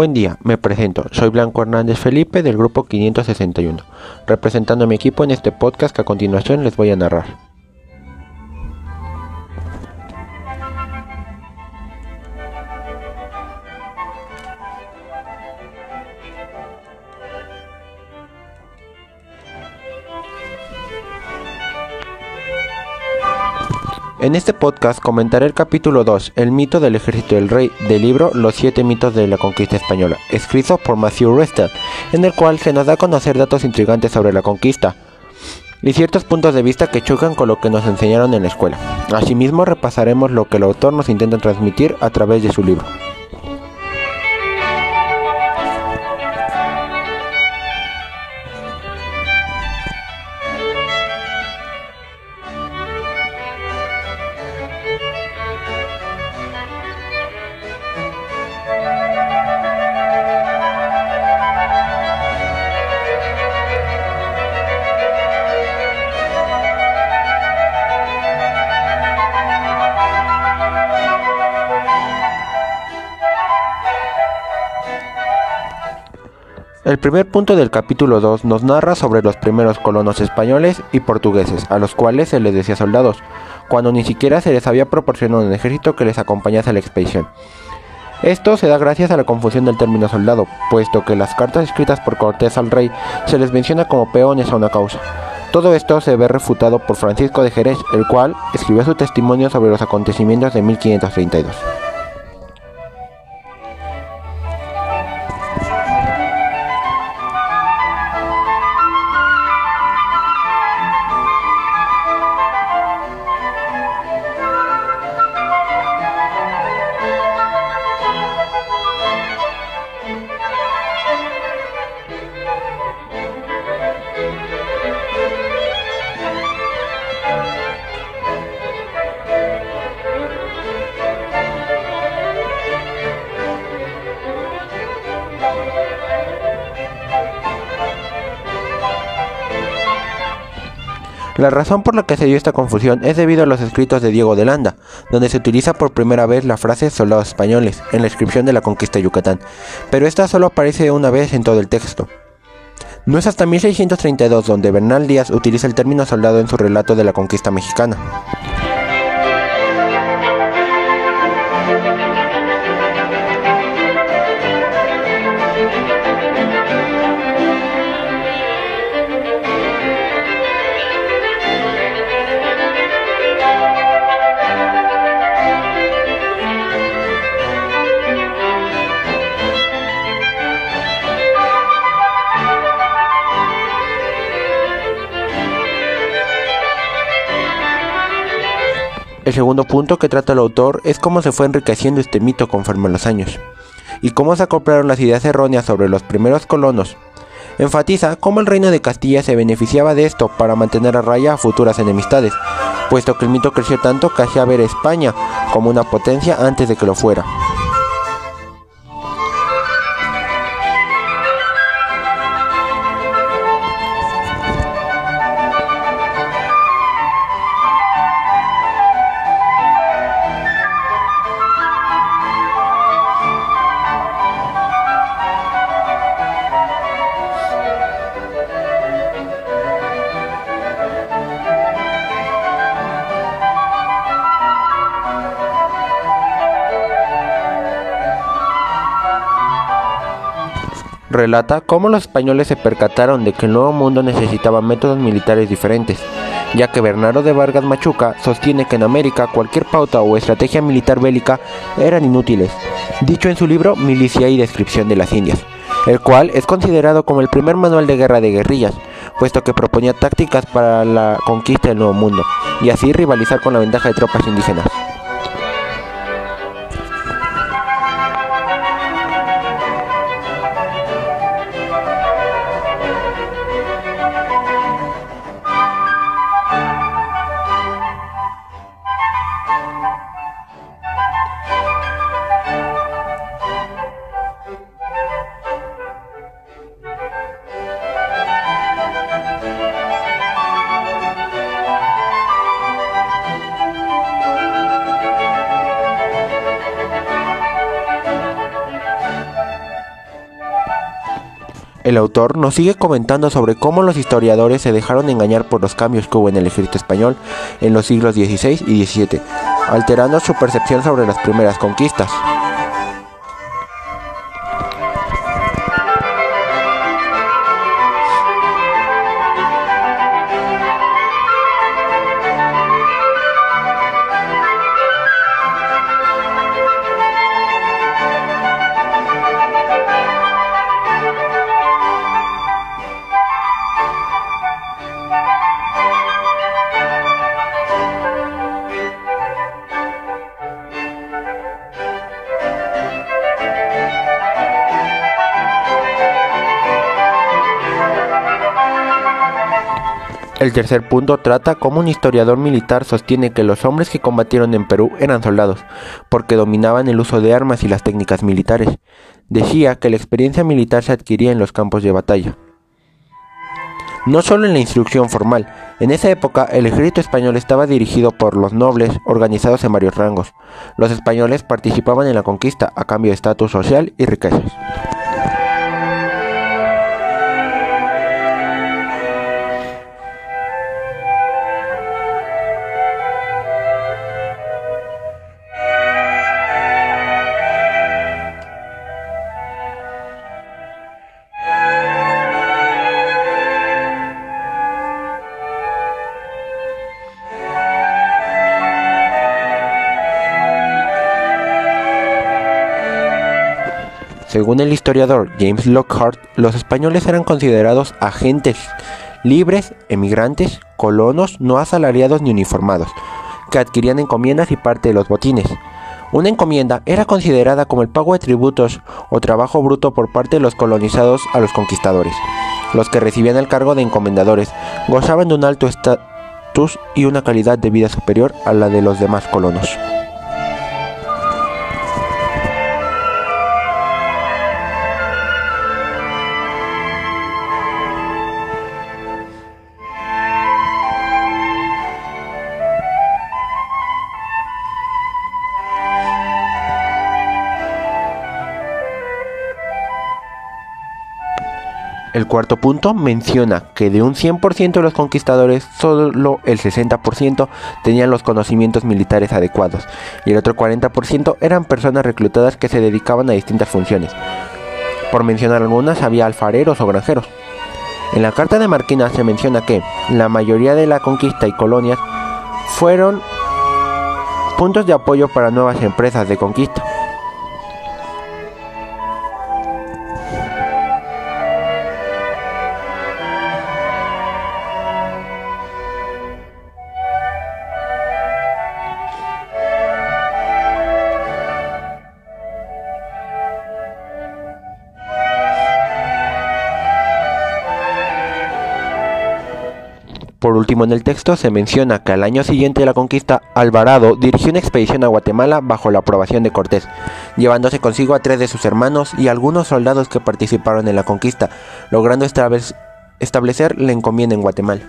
Buen día, me presento. Soy Blanco Hernández Felipe del grupo 561, representando a mi equipo en este podcast que a continuación les voy a narrar. En este podcast comentaré el capítulo 2, El mito del ejército del rey, del libro Los siete mitos de la conquista española, escrito por Matthew Rested, en el cual se nos da a conocer datos intrigantes sobre la conquista y ciertos puntos de vista que chocan con lo que nos enseñaron en la escuela. Asimismo, repasaremos lo que el autor nos intenta transmitir a través de su libro. El primer punto del capítulo 2 nos narra sobre los primeros colonos españoles y portugueses, a los cuales se les decía soldados, cuando ni siquiera se les había proporcionado un ejército que les acompañase a la expedición. Esto se da gracias a la confusión del término soldado, puesto que las cartas escritas por Cortés al rey se les menciona como peones a una causa. Todo esto se ve refutado por Francisco de Jerez, el cual escribió su testimonio sobre los acontecimientos de 1532. La razón por la que se dio esta confusión es debido a los escritos de Diego de Landa, donde se utiliza por primera vez la frase soldados españoles en la descripción de la conquista de Yucatán, pero esta solo aparece una vez en todo el texto. No es hasta 1632 donde Bernal Díaz utiliza el término soldado en su relato de la conquista mexicana. El segundo punto que trata el autor es cómo se fue enriqueciendo este mito conforme a los años, y cómo se acoplaron las ideas erróneas sobre los primeros colonos. Enfatiza cómo el reino de Castilla se beneficiaba de esto para mantener a raya a futuras enemistades, puesto que el mito creció tanto que hacía ver a España como una potencia antes de que lo fuera. Relata cómo los españoles se percataron de que el nuevo mundo necesitaba métodos militares diferentes, ya que Bernardo de Vargas Machuca sostiene que en América cualquier pauta o estrategia militar bélica eran inútiles, dicho en su libro Milicia y Descripción de las Indias, el cual es considerado como el primer manual de guerra de guerrillas, puesto que proponía tácticas para la conquista del nuevo mundo, y así rivalizar con la ventaja de tropas indígenas. El autor nos sigue comentando sobre cómo los historiadores se dejaron engañar por los cambios que hubo en el ejército español en los siglos XVI y XVII, alterando su percepción sobre las primeras conquistas. El tercer punto trata cómo un historiador militar sostiene que los hombres que combatieron en Perú eran soldados, porque dominaban el uso de armas y las técnicas militares. Decía que la experiencia militar se adquiría en los campos de batalla. No solo en la instrucción formal, en esa época el ejército español estaba dirigido por los nobles organizados en varios rangos. Los españoles participaban en la conquista a cambio de estatus social y riquezas. Según el historiador James Lockhart, los españoles eran considerados agentes libres, emigrantes, colonos no asalariados ni uniformados, que adquirían encomiendas y parte de los botines. Una encomienda era considerada como el pago de tributos o trabajo bruto por parte de los colonizados a los conquistadores. Los que recibían el cargo de encomendadores gozaban de un alto estatus y una calidad de vida superior a la de los demás colonos. El cuarto punto menciona que de un 100% de los conquistadores, solo el 60% tenían los conocimientos militares adecuados y el otro 40% eran personas reclutadas que se dedicaban a distintas funciones. Por mencionar algunas, había alfareros o granjeros. En la Carta de Marquina se menciona que la mayoría de la conquista y colonias fueron puntos de apoyo para nuevas empresas de conquista. Por último, en el texto se menciona que al año siguiente de la conquista, Alvarado dirigió una expedición a Guatemala bajo la aprobación de Cortés, llevándose consigo a tres de sus hermanos y algunos soldados que participaron en la conquista, logrando establecer la encomienda en Guatemala.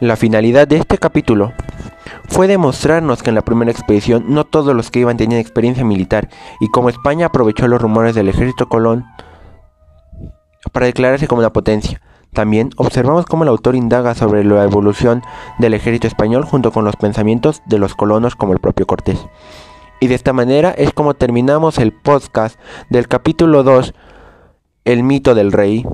La finalidad de este capítulo fue demostrarnos que en la primera expedición no todos los que iban tenían experiencia militar y como España aprovechó los rumores del ejército Colón para declararse como una potencia. También observamos cómo el autor indaga sobre la evolución del ejército español junto con los pensamientos de los colonos como el propio Cortés. Y de esta manera es como terminamos el podcast del capítulo 2, El mito del rey.